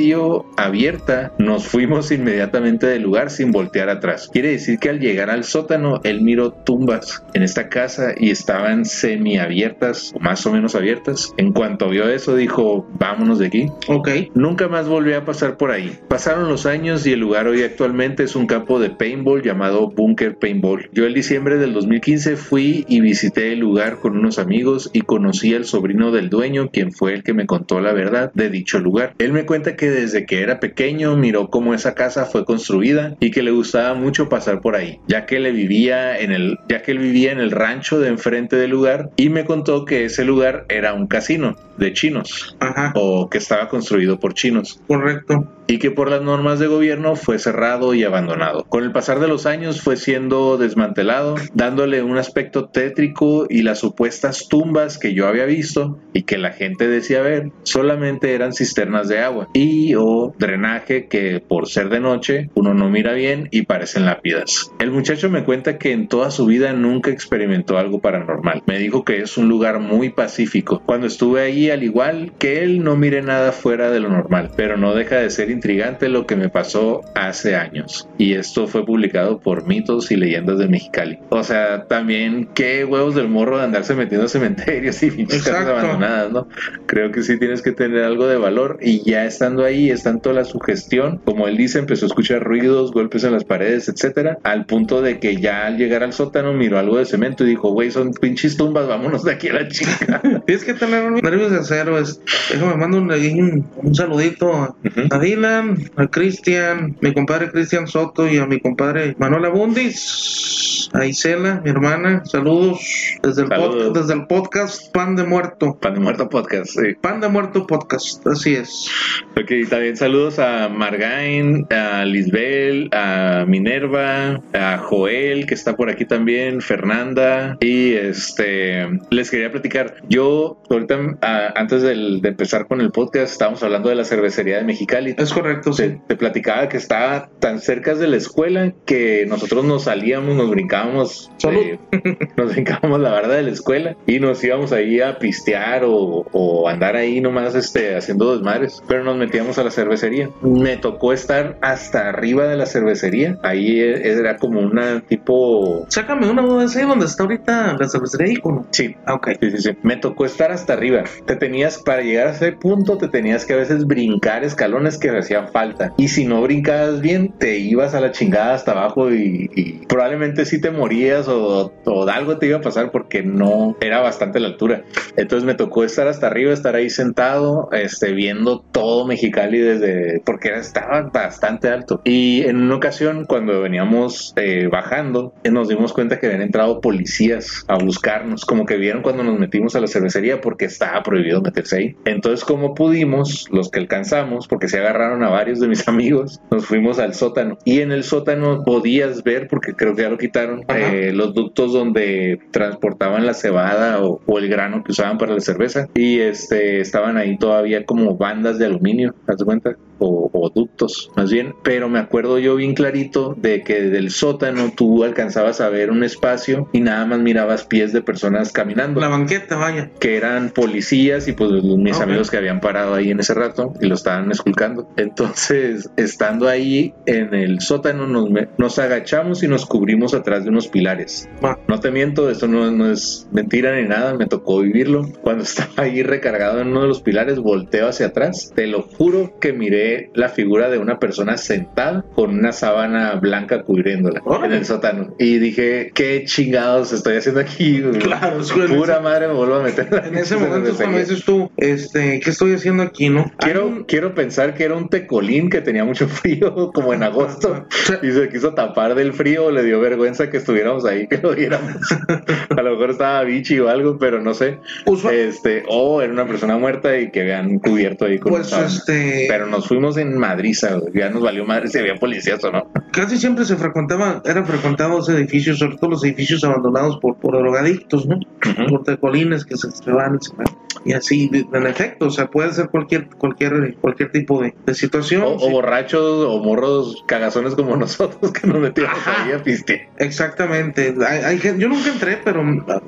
abierta, nos fuimos inmediatamente del lugar sin voltear atrás. Quiere decir que al llegar al sótano, él miró tumbas en esta casa y estaban semiabiertas o más o menos abiertas. En cuanto vio eso, dijo, vámonos de aquí. Ok. Nunca más volvió a pasar por ahí. Pasaron los años y el lugar hoy actualmente es un campo de paintball llamado Bunker Paintball. Yo el diciembre del 2015 fui y visité el lugar con unos amigos y conocí al sobrino del dueño, quien fue el que me contó la verdad de dicho lugar. Él me cuenta que desde que era pequeño miró cómo esa casa fue construida y que le gustaba mucho pasar por ahí, ya que le vivía en el, ya que él vivía en el rancho de enfrente del lugar y me contó que ese lugar era un casino de chinos Ajá. o que estaba construido por chinos Correcto. Y que por las normas de gobierno fue cerrado y abandonado. Con el pasar de los años fue siendo desmantelado, dándole un aspecto tétrico y las supuestas tumbas que yo había visto y que la gente decía ver solamente eran cisternas de agua y o drenaje que por ser de noche uno no mira bien y parecen lápidas. El muchacho me cuenta que en toda su vida nunca experimentó algo paranormal. Me dijo que es un lugar muy pacífico. Cuando estuve ahí, al igual que él, no mire nada fuera de lo normal, pero no deja de ser intrigante lo que me pasó hace años. Y esto fue publicado por mitos y leyendas de Mexicali. O sea, también qué huevos del morro de andarse metiendo a cementerios y pinches abandonadas, ¿no? Creo que sí tienes que tener algo de valor y ya estando ahí es tanto la sugestión, como él dice, empezó a escuchar ruidos, golpes en las paredes, etcétera, al punto de que ya al llegar al sótano miró algo de cemento y dijo, güey, son pinches tumbas, vámonos de aquí a la chica. Tienes que tener un nervios de acero. Es, déjame mando un, un, un saludito a, a A Cristian, mi compadre Cristian Soto y a mi compadre Manuel Abundis, a Isela, mi hermana. Saludos desde el, Saludos. podcast, desde el podcast Pan de Muerto. Pan de Muerto Podcast, sí. Pan de Muerto Podcast, así es. Ok, también saludos a Margain, a Lisbel, a Minerva, a Joel, que está por aquí también, Fernanda. Y este, les quería platicar. Yo, ahorita, a- antes del- de empezar con el podcast, estábamos hablando de la cervecería de Mexicali. Es correcto, Te, sí. te platicaba que estaba tan cerca de la escuela que nosotros nos salíamos, nos brincábamos, eh, nos brincábamos la barda de la escuela y nos íbamos ahí a pistear o, o andar ahí nomás este, haciendo desmadres, pero nos metíamos a la cervecería. Me tocó estar hasta arriba de la cervecería, ahí e- era como una tipo... Sácame una duda ese donde está ahorita la cervecería Icono. Sí, Ah, ok. Sí, sí, sí. Me tocó estar hasta arriba. Te tenías, para llegar a ese punto, te tenías que a veces brincar escalones que hacían falta. Y si no brincabas bien, te ibas a la chingada hasta abajo y, y probablemente sí te morías o, o algo te iba a pasar porque no era bastante la altura. Entonces me tocó estar hasta arriba, estar ahí sentado, este, viendo todo Mexicali desde, porque estaba bastante alto. Y en una ocasión, cuando veníamos eh, bajando, nos dimos cuenta que habían entrado policías a buscarnos, como que vieron cuando nos metimos a la cervecería porque estaba prohibido meterse ahí. Entonces, como pudimos, los que alcanzamos, porque se agarraron a varios de mis amigos, nos fuimos al sótano. Y en el sótano podías ver, porque creo que ya lo quitaron, eh, los ductos donde transportaban la cebada o, o el grano que usaban para la cerveza. Y este estaban ahí todavía como bandas de aluminio, ¿te cuenta? O, o ductos, más bien. Pero me acuerdo yo bien clarito de que del sótano tú alcanzabas a ver un espacio y nada más mirabas pies de personas caminando La banqueta, vaya. que eran policías y pues mis Ok. amigos que habían parado ahí en ese rato y lo estaban esculcando. Entonces, estando ahí en el sótano, nos, nos agachamos y nos cubrimos atrás de unos pilares. No te miento, esto no, no es mentira ni nada, me tocó vivirlo. Cuando estaba ahí recargado en uno de los pilares, volteo hacia atrás. Te lo juro que miré la figura de una persona sentada con una sábana blanca cubriéndola en el sótano. Y dije, ¿qué chingados estoy haciendo aquí? Claro, Pura madre me vuelvo a meter. En ese momento cuando dices tú, este, ¿qué estoy haciendo aquí, no? Quiero, quiero pensar que era un tecolín que tenía mucho frío, como en agosto, y se quiso tapar del frío, le dio vergüenza que estuviéramos ahí, que lo viéramos. A lo mejor estaba bichi o algo, pero no sé. Usual- Este, o era una persona muerta y que habían cubierto ahí con Pues, este- Pero nos fuimos en Madriza, ya nos valió madre si había policías o no. casi siempre se frecuentaba, eran frecuentados edificios, sobre todo los edificios abandonados por, por drogadictos, ¿no? Por tecolines que se, se van y así, en efecto, o sea, puede ser cualquier cualquier cualquier tipo de, de situación. O, sí. o borrachos o morros cagazones como nosotros que nos metíamos Ajá. ahí a pistear. Exactamente. Hay, hay yo nunca entré, pero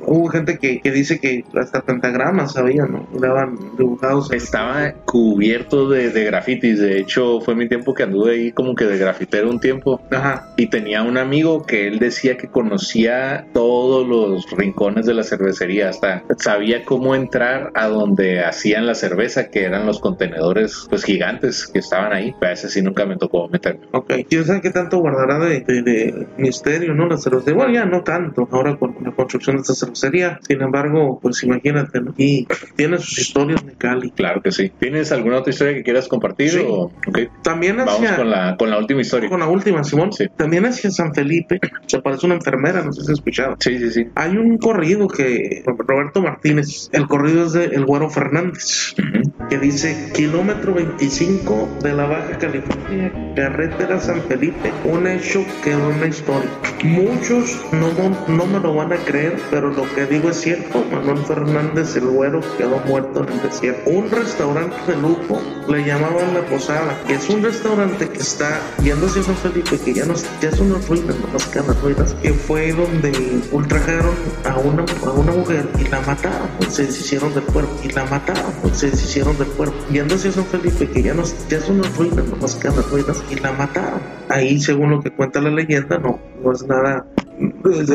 hubo gente que, que dice que hasta pentagramas había, ¿no? Daban dibujados. Estaba cubierto de, de grafitis. De hecho, fue mi tiempo que anduve ahí como que de grafitero un tiempo. Ajá. Y tenía un amigo que él decía que conocía todos los rincones de la cervecería. Hasta sabía cómo entrar a donde hacían la cerveza, que eran los contenedores pues gigantes que estaban ahí. Pero a ese sí nunca me tocó meterme. Ok. ¿Quién sabe qué tanto guardará de, de- de misterio, no? La cervecería. Bueno, ya no tanto. Ahora con la construcción de esta cervecería. Sin embargo, pues imagínate, ¿no? Y tiene sus historias de Cali. Claro que sí. ¿Tienes alguna otra historia que quieras compartir? Sí. O... ok. También Vamos hacia. con la, con la última historia. con la última, Simón. Sí. También hacia San Felipe. Se parece una enfermera, no sé si has escuchado. Sí, sí, sí. Hay un corrido que Roberto Martínez, el corrido es de El Güero Fernández, Ujú. que dice kilómetro 25 de la Baja California, carretera San Felipe, un hecho que una historia. Muchos no, no, me lo van a creer, pero lo que digo es cierto. Manuel Fernández, el Güero, quedó muerto en el desierto. Un restaurante de lujo le llamaban La Posada, que es un restaurante que está yendo hacia San Felipe, que ya, no, ya son unas ruinas, no más que las ruinas, que fue donde ultrajaron a una, a una mujer y la mataron, se deshicieron del cuerpo y la mataron, se deshicieron del cuerpo. Yendo hacia San Felipe, que ya, no, ya son unas ruinas, no más que las ruinas, y la mataron. Ahí, según lo que cuenta la leyenda, no, no es nada.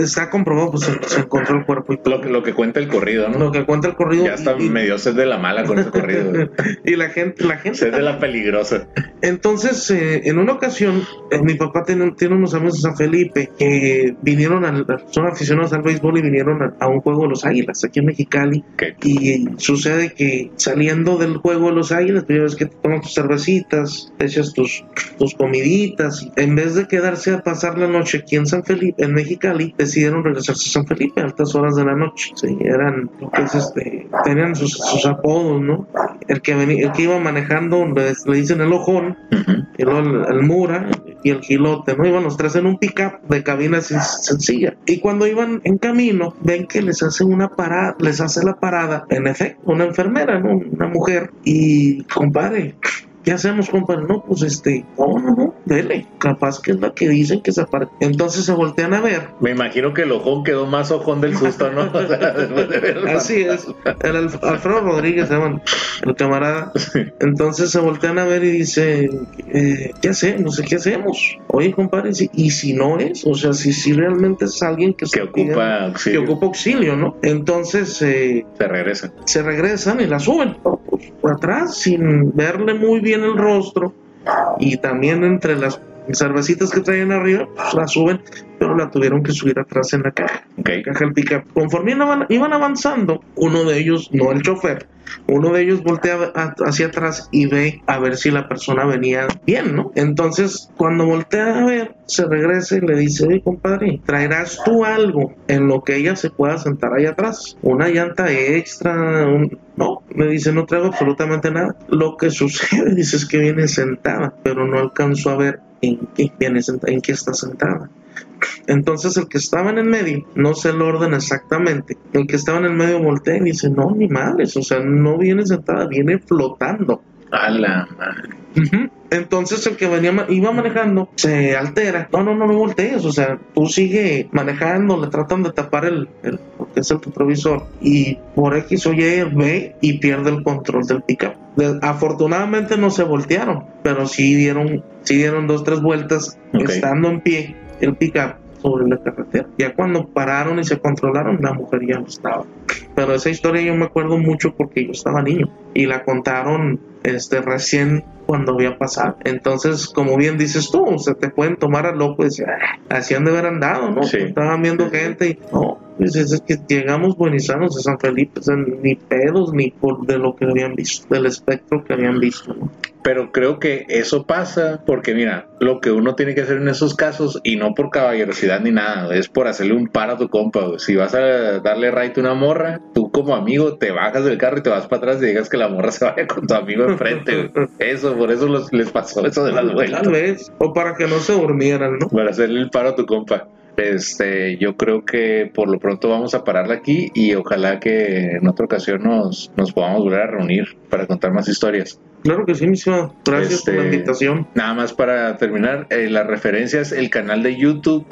Está comprobado, pues se, se encontró el cuerpo y Lo, que- lo que cuenta el corrido, ¿no? lo que cuenta el corrido. Ya está y- medio sed de la mala con ese corrido. y la gente, la gente. Sed de la peligrosa. Entonces, eh, en una ocasión, eh, mi papá tiene, tiene unos amigos de San Felipe que vinieron, al, son aficionados al béisbol y vinieron a, a un juego de los Águilas aquí en Mexicali. Ok. Y sucede que saliendo del juego de los Águilas, pues ya ves que te tomas tus te echas tus, tus comiditas. En vez de quedarse a pasar la noche aquí en San Felipe, en Mexicali, decidieron regresarse a San Felipe a altas horas de la noche. Sí, eran, lo que es este, tenían sus, sus apodos, ¿no? El que, venía, el que iba manejando le, le dicen el ojón, y luego el, el Mura y el Gilote, ¿no? Iban los tres en un pickup de cabina sen- sencilla. Y cuando iban en camino, ven que les hace una parada, les hace la parada, en efecto, una enfermera, ¿no? Una mujer. Y, compadre, ¿qué hacemos, compadre? No, pues este, no, no, no, dele. Capaz que es la que dicen que se aparece. Entonces se voltean a ver. Me imagino que el ojón quedó más ojón del susto, ¿no? O sea, después de verlo. Así es. El Alf- Alfredo Rodríguez se llama el camarada. Entonces se voltean a ver y dice, eh, ¿qué hacemos? No sé qué hacemos. Oye, compadre, si- y si no es, o sea, si, si realmente es alguien que, Que ocupa pidiendo- auxilio. que ocupa auxilio, ¿no? Entonces eh, Se regresa. se regresan y la suben ¿no? Pues, por atrás sin verle muy bien el rostro y también entre las cervecitas que traían arriba, pues la suben, pero la tuvieron que subir atrás en la caja Ok. caja del. Conforme iban, avanzando, uno de ellos, no el chofer, uno de ellos voltea hacia atrás y ve a ver si la persona venía bien, ¿no? Entonces, cuando voltea a ver, se regresa y le dice, oye, compadre, ¿traerás tú algo en lo que ella se pueda sentar ahí atrás? Una llanta extra, un... No, me dice, no traigo absolutamente nada. Lo que sucede, dice, es que viene sentada, pero no alcanzó a ver en qué, en qué está sentada. Entonces el que estaba en el medio, no sé el orden exactamente, el que estaba en el medio voltea y dice, no, ni madres, o sea, no viene sentada, viene flotando. A la madre. Entonces el que venía iba manejando se altera. No, no, no me voltees. O sea, tú sigue manejando, le tratan de tapar el, el- que es el retrovisor, y por X o Y ve y pierde el control del pickup. De- afortunadamente no se voltearon, pero sí dieron, sí dieron dos, tres vueltas Ok. estando en pie el pickup sobre la carretera. Ya cuando pararon y se controlaron, la mujer ya no estaba. Pero esa historia yo me acuerdo mucho porque yo estaba niño y la contaron este recién cuando había pasado. Entonces, como bien dices tú, se te pueden tomar a loco y decir, "Ah, así han de haber andado, ¿no? Sí. Estaban viendo gente y no, pues es, que llegamos buenizanos de San Felipe, o sea, ni pedos ni por de lo que habían visto, del espectro que habían visto, ¿no? Pero creo que eso pasa porque, mira, lo que uno tiene que hacer en esos casos, y no por caballerosidad ni nada, es por hacerle un paro a tu compa. güey. Si vas a darle right a una morra, tú como amigo te bajas del carro y te vas para atrás y digas que la morra se vaya con tu amigo enfrente. güey. Eso, por eso los- les pasó eso de las vueltas. Tal vez, o para que no se durmieran, ¿no? Para hacerle el paro a tu compa. Este, yo creo que por lo pronto vamos a pararla aquí y ojalá que en otra ocasión nos, nos podamos volver a reunir para contar más historias. Claro que sí, mi estimado. Gracias por la Este, invitación. Nada más para terminar, eh, las referencias, el canal de YouTube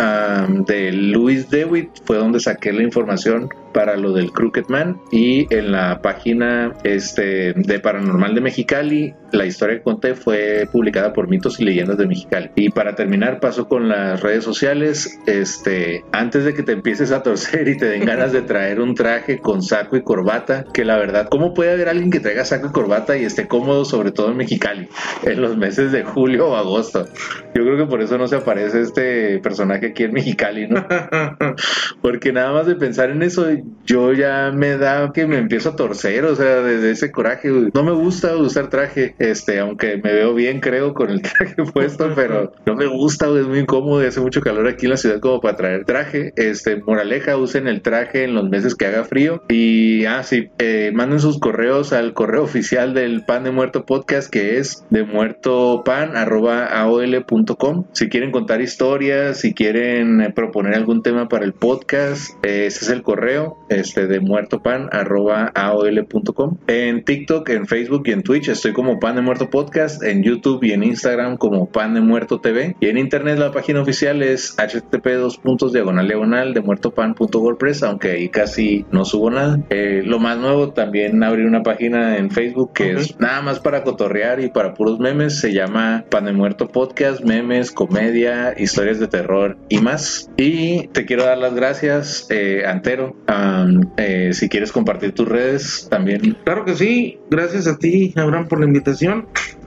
de Louis Dewitt fue donde saqué la información para lo del Crooked Man y en la página este, de Paranormal de Mexicali, la historia que conté fue publicada por Mitos y Leyendas de Mexicali. Y para terminar, paso con las redes sociales. Este, antes de que te empieces a torcer y te den ganas de traer un traje con saco y corbata, que la verdad, ¿cómo puede haber alguien que traiga saco y corbata y esté cómodo, sobre todo en Mexicali, en los meses de julio o agosto? Yo creo que por eso no se aparece este personaje aquí en Mexicali, ¿no? Porque nada más de pensar en eso, yo ya me da que me empiezo a torcer, o sea, desde ese coraje. No me gusta usar traje, este, aunque me veo bien, creo, con el traje puesto, pero no me gusta, es muy incómodo y hace mucho calor aquí en la ciudad como para traer traje. Este, moraleja, usen el traje en los meses que haga frío. Y, ah, sí, eh, manden sus correos al correo oficial del Pan de Muerto Podcast, que es de muerto pan arroba aol.com. Si quieren contar historias, si quieren eh, proponer algún tema para el podcast, eh, ese es el correo este de muerto pan arroba aol.com. En TikTok, en Facebook y en Twitch estoy como Pan de Muerto Podcast, en YouTube y en Instagram como Pan de Muerto TV. Y en internet la página oficial es http dos puntos diagonal diagonal de muertopan.wordpress, aunque ahí casi no subo nada. Eh, lo más nuevo también abrí una página en Facebook que es nada más para cotorrear y para puros memes. Se llama Pan de Muerto Podcast, memes, comedia, historias de terror y más. Y te quiero dar las gracias, eh, Antero. Eh, si quieres compartir tus redes también. Claro que sí, gracias a ti, Abraham, por la invitación.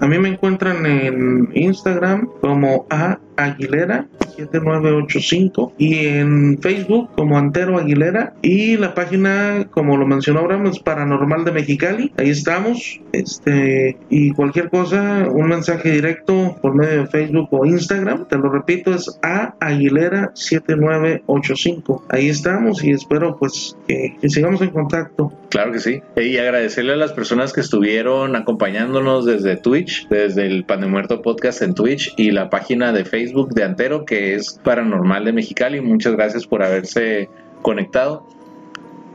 A mí me encuentran en Instagram como A Aguilera 7985 y en Facebook como Antero Aguilera y la página, como lo mencionó Abraham, es Paranormal de Mexicali. Ahí estamos. Este, y cualquier cosa, un mensaje directo por medio de Facebook o Instagram, te lo repito, es A Aguilera 7985. Ahí estamos y espero pues que, que sigamos en contacto. Claro que sí. Y agradecerle a las personas que estuvieron acompañándonos desde Twitch, desde el Pan de Muerto Podcast en Twitch y la página de Facebook de Antero, que es Paranormal de Mexicali. Muchas gracias por haberse conectado.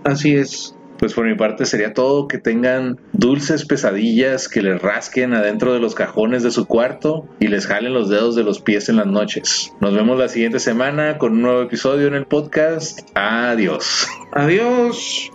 Así es. Pues por mi parte sería todo. Que tengan dulces pesadillas que les rasquen adentro de los cajones de su cuarto y les jalen los dedos de los pies en las noches. Nos vemos la siguiente semana con un nuevo episodio en el podcast. Adiós. Adiós.